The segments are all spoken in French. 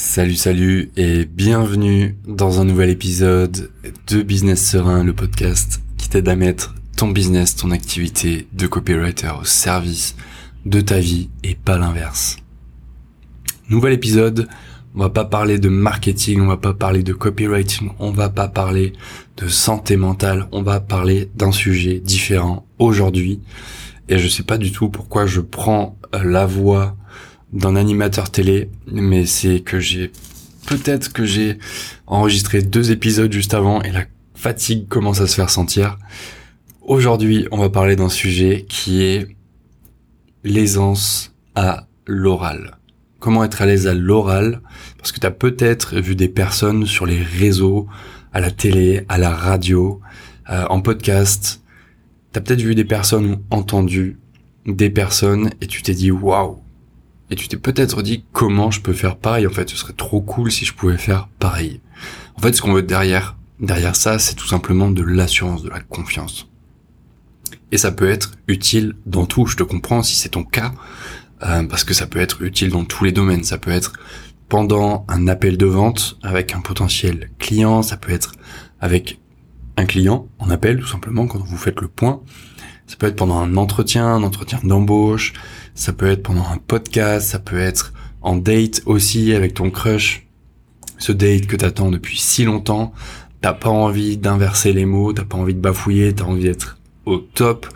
Salut, salut et bienvenue dans un nouvel épisode de Business Serein, le podcast qui t'aide à mettre ton business, ton activité de copywriter au service de ta vie et pas l'inverse. Nouvel épisode, on va pas parler de marketing, on va pas parler de copywriting, on va pas parler de santé mentale, on va parler d'un sujet différent aujourd'hui. Et je sais pas du tout pourquoi je prends la voix d'un animateur télé, mais c'est que j'ai peut-être que j'ai enregistré deux épisodes juste avant et la fatigue commence à se faire sentir. Aujourd'hui, on va parler d'un sujet qui est l'aisance à l'oral. Comment être à l'aise à l'oral? Parce que tu as peut-être vu des personnes sur les réseaux, à la télé, à la radio, euh, en podcast. Tu as peut-être vu des personnes ou entendu des personnes et tu t'es dit waouh, et tu t'es peut-être dit comment je peux faire pareil. En fait, ce serait trop cool si je pouvais faire pareil. En fait, ce qu'on veut derrière, derrière ça, c'est tout simplement de l'assurance, de la confiance. Et ça peut être utile dans tout. Je te comprends si c'est ton cas, euh, parce que ça peut être utile dans tous les domaines. Ça peut être pendant un appel de vente avec un potentiel client. Ça peut être avec un client en appel, tout simplement, quand vous faites le point. Ça peut être pendant un entretien, un entretien d'embauche ça peut être pendant un podcast, ça peut être en date aussi avec ton crush, ce date que t'attends depuis si longtemps, t'as pas envie d'inverser les mots, t'as pas envie de bafouiller, t'as envie d'être au top,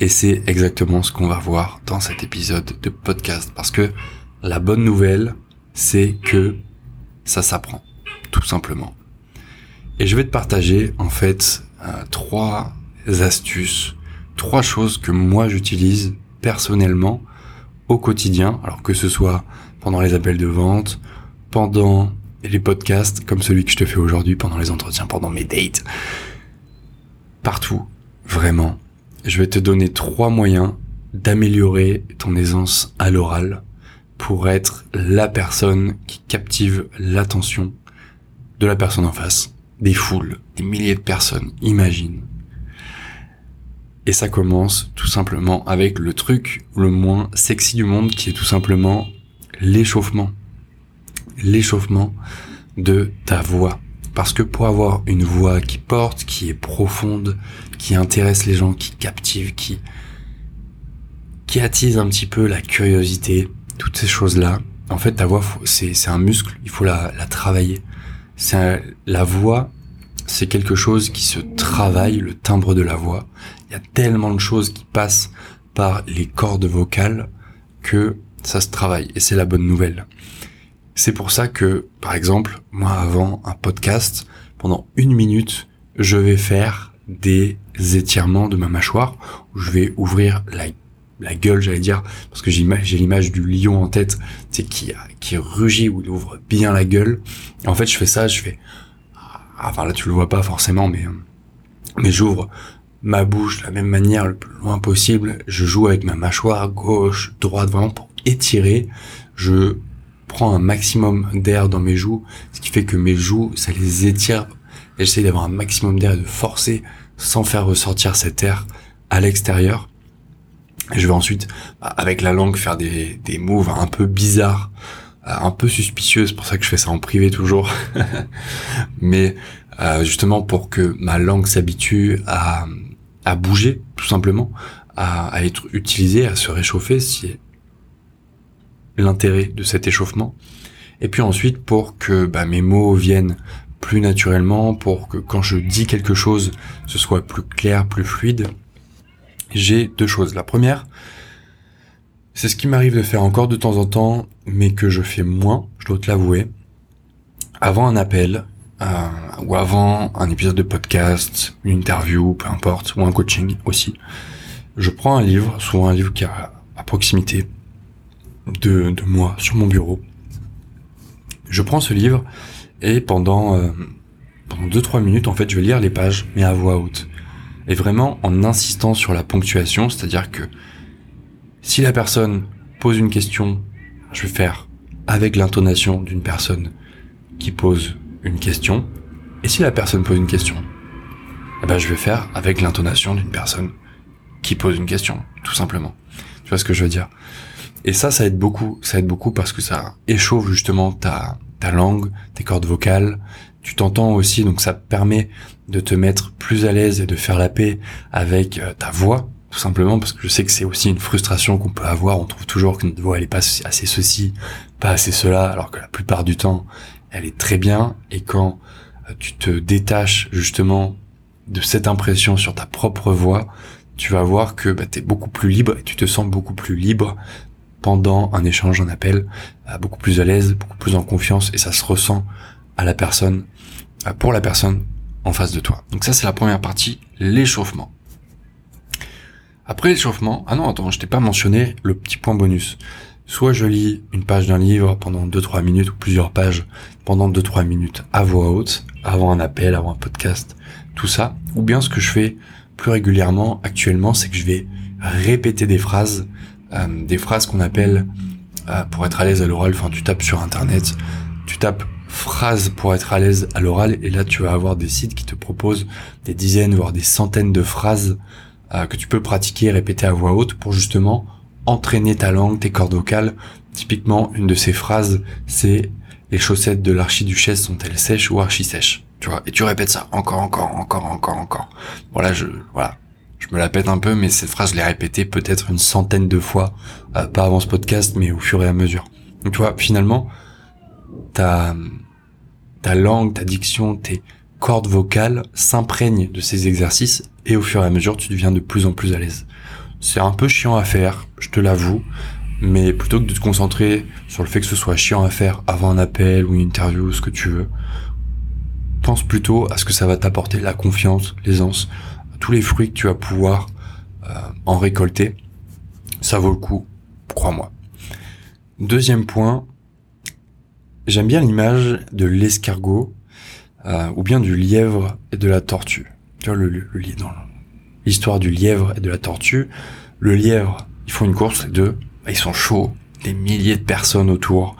et c'est exactement ce qu'on va voir dans cet épisode de podcast, parce que la bonne nouvelle, c'est que ça s'apprend, tout simplement. Et je vais te partager en fait euh, trois astuces, trois choses que moi j'utilise personnellement au quotidien, alors que ce soit pendant les appels de vente, pendant les podcasts comme celui que je te fais aujourd'hui, pendant les entretiens, pendant mes dates, partout, vraiment. Je vais te donner trois moyens d'améliorer ton aisance à l'oral pour être la personne qui captive l'attention de la personne en face, des foules, des milliers de personnes, imagine. Et ça commence tout simplement avec le truc le moins sexy du monde qui est tout simplement l'échauffement. L'échauffement de ta voix. Parce que pour avoir une voix qui porte, qui est profonde, qui intéresse les gens, qui captive, qui, qui attise un petit peu la curiosité, toutes ces choses-là, en fait, ta voix, c'est, un muscle, il faut la, la travailler. C'est la voix, c'est quelque chose qui se travaille, le timbre de la voix. Il y a tellement de choses qui passent par les cordes vocales que ça se travaille et c'est la bonne nouvelle. C'est pour ça que, par exemple, moi avant un podcast, pendant une minute, je vais faire des étirements de ma mâchoire où je vais ouvrir la, gueule, j'allais dire, parce que j'ai l'image du lion en tête, c'est qui, qui rugit où il ouvre bien la gueule. en fait, je fais ça, je fais enfin là tu le vois pas forcément, mais mais j'ouvre ma bouche de la même manière le plus loin possible. Je joue avec ma mâchoire gauche, droite, vraiment pour étirer. Je prends un maximum d'air dans mes joues, ce qui fait que mes joues, ça les étire. J'essaie d'avoir un maximum d'air et de forcer sans faire ressortir cet air à l'extérieur. Je vais ensuite, avec la langue, faire des, des moves un peu bizarres un peu suspicieuse, c'est pour ça que je fais ça en privé toujours. Mais euh, justement pour que ma langue s'habitue à, à bouger, tout simplement, à, être utilisée, à se réchauffer, c'est l'intérêt de cet échauffement. Et puis ensuite pour que bah, mes mots viennent plus naturellement, pour que quand je dis quelque chose, ce soit plus clair, plus fluide. J'ai deux choses. La première, c'est ce qui m'arrive de faire encore de temps en temps, mais que je fais moins, je dois te l'avouer. Avant un appel, euh, ou avant un épisode de podcast, une interview, peu importe, ou un coaching aussi, je prends un livre, souvent un livre qui est à proximité de, de moi, sur mon bureau. Je prends ce livre et pendant, euh, pendant 2-3 minutes, en fait, je vais lire les pages, mais à voix haute. Et vraiment en insistant sur la ponctuation, c'est-à-dire que si la personne pose une question, je vais faire avec l'intonation d'une personne qui pose une question. Et si la personne pose une question, eh ben je vais faire avec l'intonation d'une personne qui pose une question, tout simplement. Tu vois ce que je veux dire? Et ça, ça aide beaucoup. Ça aide beaucoup parce que ça échauffe justement ta ta langue, tes cordes vocales, tu t'entends aussi, donc ça permet de te mettre plus à l'aise et de faire la paix avec euh, ta voix, tout simplement parce que je sais que c'est aussi une frustration qu'on peut avoir. On trouve toujours que notre voix elle est pas assez ceci, pas assez cela, alors que la plupart du temps elle est très bien. Et quand euh, tu te détaches justement de cette impression sur ta propre voix, tu vas voir que bah, tu es beaucoup plus libre et tu te sens beaucoup plus libre pendant un échange, un appel, euh, beaucoup plus à l'aise, beaucoup plus en confiance et ça se ressent à la personne, euh, pour la personne en face de toi. Donc ça c'est la première partie, l'échauffement. Après l'échauffement, ah non attends, je t'ai pas mentionné le petit point bonus. Soit je lis une page d'un livre pendant 2-3 minutes ou plusieurs pages pendant 2-3 minutes à voix haute, avant un appel, avant un podcast, tout ça. Ou bien ce que je fais plus régulièrement actuellement, c'est que je vais répéter des phrases, euh, des phrases qu'on appelle, euh, pour être à l'aise à l'oral, enfin tu tapes sur internet, tu tapes phrases pour être à l'aise à l'oral et là tu vas avoir des sites qui te proposent des dizaines voire des centaines de phrases euh, que tu peux pratiquer et répéter à voix haute pour justement entraîner ta langue, tes cordes vocales. Typiquement, une de ces phrases, c'est les chaussettes de l'archiduchesse sont-elles sèches ou archi-sèches? Tu vois, et tu répètes ça encore, encore, encore, encore, encore. Voilà, je, voilà, je me la pète un peu, mais cette phrase, je l'ai répétée peut-être une centaine de fois, euh, pas avant ce podcast, mais au fur et à mesure. Donc tu vois, finalement, ta, ta langue, ta diction, tes cordes vocales s'imprègnent de ces exercices et au fur et à mesure, tu deviens de plus en plus à l'aise. C'est un peu chiant à faire, je te l'avoue, mais plutôt que de te concentrer sur le fait que ce soit chiant à faire avant un appel ou une interview ou ce que tu veux, pense plutôt à ce que ça va t'apporter la confiance, l'aisance, tous les fruits que tu vas pouvoir euh, en récolter. Ça vaut le coup, crois-moi. Deuxième point, j'aime bien l'image de l'escargot euh, ou bien du lièvre et de la tortue. Le, l'histoire du lièvre et de la tortue. Le lièvre, ils font une course les deux, ils sont chauds, des milliers de personnes autour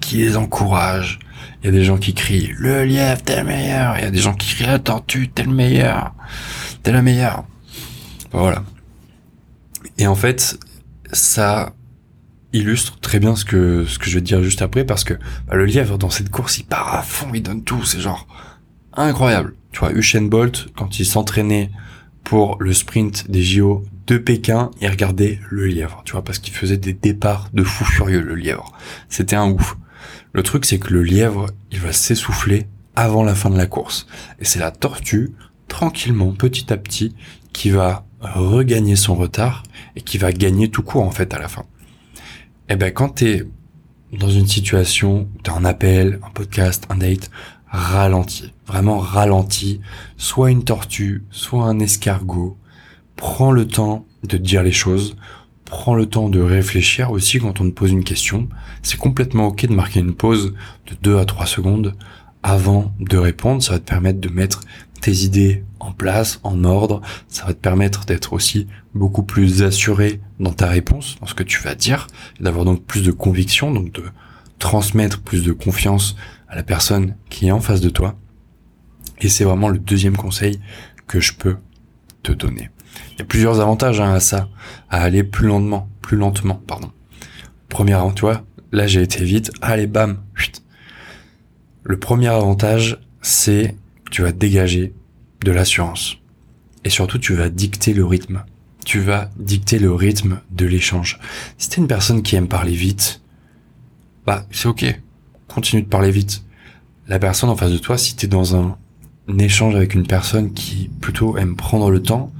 qui les encouragent. Il y a des gens qui crient le lièvre t'es le meilleur. Il y a des gens qui crient la tortue t'es le meilleur, t'es la meilleure. Voilà. Et en fait, ça illustre très bien ce que ce que je vais te dire juste après parce que bah, le lièvre dans cette course il part à fond, il donne tout, c'est genre incroyable. Tu vois, Usain Bolt quand il s'entraînait pour le sprint des JO de Pékin, il regardait le lièvre, tu vois, parce qu'il faisait des départs de fou furieux le lièvre. C'était un ouf. Le truc c'est que le lièvre, il va s'essouffler avant la fin de la course et c'est la tortue tranquillement, petit à petit, qui va regagner son retard et qui va gagner tout court en fait à la fin eh ben quand t'es dans une situation où t'as un appel, un podcast, un date, ralenti, vraiment ralenti, soit une tortue, soit un escargot, prends le temps de dire les choses, prends le temps de réfléchir aussi quand on te pose une question. C'est complètement ok de marquer une pause de 2 à 3 secondes avant de répondre, ça va te permettre de mettre tes idées en place, en ordre. Ça va te permettre d'être aussi beaucoup plus assuré dans ta réponse, dans ce que tu vas dire, d'avoir donc plus de conviction, donc de transmettre plus de confiance à la personne qui est en face de toi. Et c'est vraiment le deuxième conseil que je peux te donner. Il y a plusieurs avantages hein, à ça, à aller plus lentement, plus lentement, pardon. Premier, tu vois, là j'ai été vite, allez bam, Le premier avantage, c'est tu vas dégager de l'assurance. Et surtout, tu vas dicter le rythme. Tu vas dicter le rythme de l'échange. Si t'es une personne qui aime parler vite, bah, c'est ok. Continue de parler vite. La personne en face de toi, si t'es dans un, échange avec une personne qui plutôt aime prendre le temps,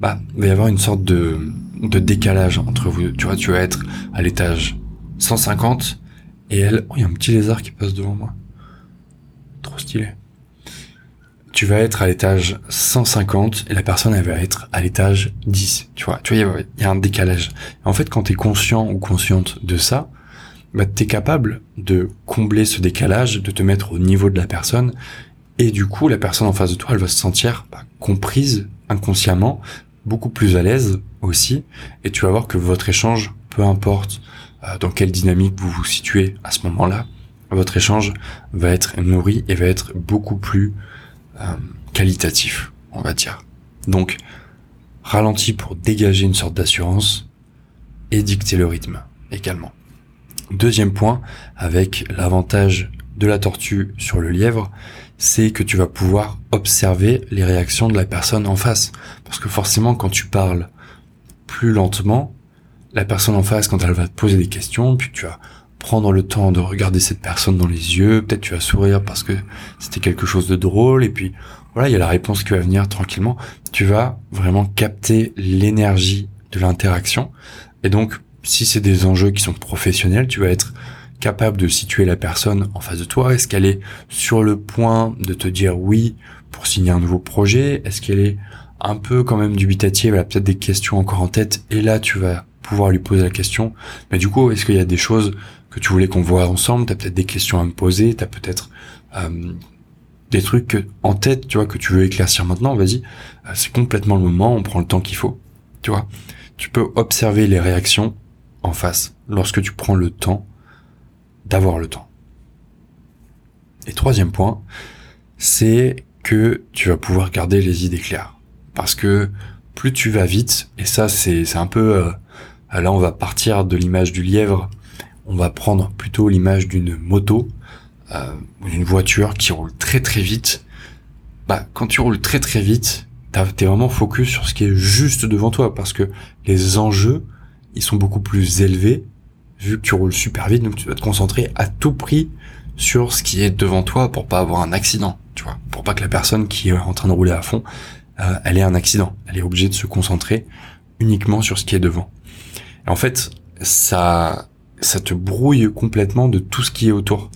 bah, il va y avoir une sorte de, de décalage entre vous. Tu vois, tu vas être à l'étage 150 et elle, oh, il y a un petit lézard qui passe devant moi. Trop stylé tu vas être à l'étage 150 et la personne elle va être à l'étage 10. Tu vois, tu vois, il y, a un décalage. En fait, quand tu es conscient ou consciente de ça, bah, tu es capable de combler ce décalage, de te mettre au niveau de la personne et du coup, la personne en face de toi, elle va se sentir bah, comprise inconsciemment, beaucoup plus à l'aise aussi et tu vas voir que votre échange, peu importe euh, dans quelle dynamique vous vous situez à ce moment-là, votre échange va être nourri et va être beaucoup plus euh, qualitatif, on va dire. Donc, ralenti pour dégager une sorte d'assurance et dicter le rythme également. Deuxième point, avec l'avantage de la tortue sur le lièvre, c'est que tu vas pouvoir observer les réactions de la personne en face. Parce que forcément, quand tu parles plus lentement, la personne en face, quand elle va te poser des questions, puis tu vas prendre le temps de regarder cette personne dans les yeux, peut-être tu vas sourire parce que c'était quelque chose de drôle, et puis voilà, il y a la réponse qui va venir tranquillement. Tu vas vraiment capter l'énergie de l'interaction. Et donc, si c'est des enjeux qui sont professionnels, tu vas être capable de situer la personne en face de toi. Est-ce qu'elle est sur le point de te dire oui pour signer un nouveau projet? Est-ce qu'elle est un peu quand même dubitative? Elle a peut-être des questions encore en tête et là tu vas pouvoir lui poser la question. Mais du coup, est-ce qu'il y a des choses que tu voulais qu'on voit ensemble? T'as peut-être des questions à me poser. T'as peut-être euh, des trucs en tête, tu vois, que tu veux éclaircir maintenant. Vas-y, euh, c'est complètement le moment. On prend le temps qu'il faut. Tu vois, tu peux observer les réactions en face lorsque tu prends le temps d'avoir le temps. Et troisième point, c'est que tu vas pouvoir garder les idées claires. Parce que plus tu vas vite, et ça c'est un peu... Euh, là on va partir de l'image du lièvre, on va prendre plutôt l'image d'une moto, euh, ou d'une voiture qui roule très très vite. Bah quand tu roules très très vite, t'es vraiment focus sur ce qui est juste devant toi, parce que les enjeux, ils sont beaucoup plus élevés vu que tu roules super vite, donc tu dois te concentrer à tout prix sur ce qui est devant toi pour pas avoir un accident, tu vois, pour pas que la personne qui est en train de rouler à fond, euh, elle ait un accident. Elle est obligée de se concentrer uniquement sur ce qui est devant. En fait, ça, ça te brouille complètement de tout ce qui est autour.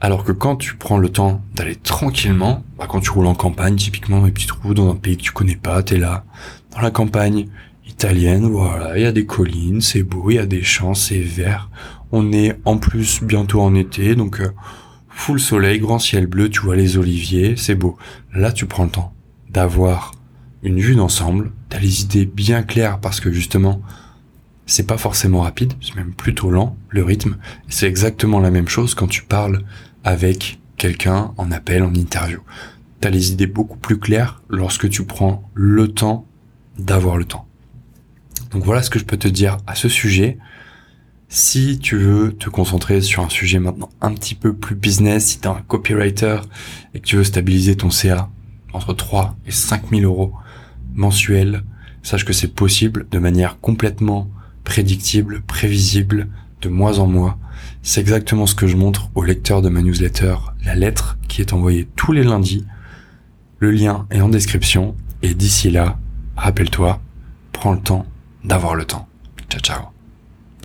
Alors que quand tu prends le temps d'aller tranquillement, bah quand tu roules en campagne, typiquement, puis tu te trouves dans un pays que tu connais pas, t'es là, dans la campagne, italienne, voilà, il y a des collines, c'est beau, il y a des champs, c'est vert. On est en plus bientôt en été, donc euh, full soleil, grand ciel bleu, tu vois les oliviers, c'est beau. Là, tu prends le temps d'avoir une vue d'ensemble, t'as les idées bien claires parce que justement, c'est pas forcément rapide, c'est même plutôt lent, le rythme. C'est exactement la même chose quand tu parles avec quelqu'un en appel, en interview. T'as les idées beaucoup plus claires lorsque tu prends le temps d'avoir le temps. Donc voilà ce que je peux te dire à ce sujet. Si tu veux te concentrer sur un sujet maintenant un petit peu plus business, si tu un copywriter et que tu veux stabiliser ton CA entre 3 et 5 000 euros mensuels, sache que c'est possible de manière complètement prédictible, prévisible, de mois en mois. C'est exactement ce que je montre au lecteur de ma newsletter, la lettre qui est envoyée tous les lundis. Le lien est en description et d'ici là, rappelle-toi, prends le temps d'avoir le temps. Ciao ciao.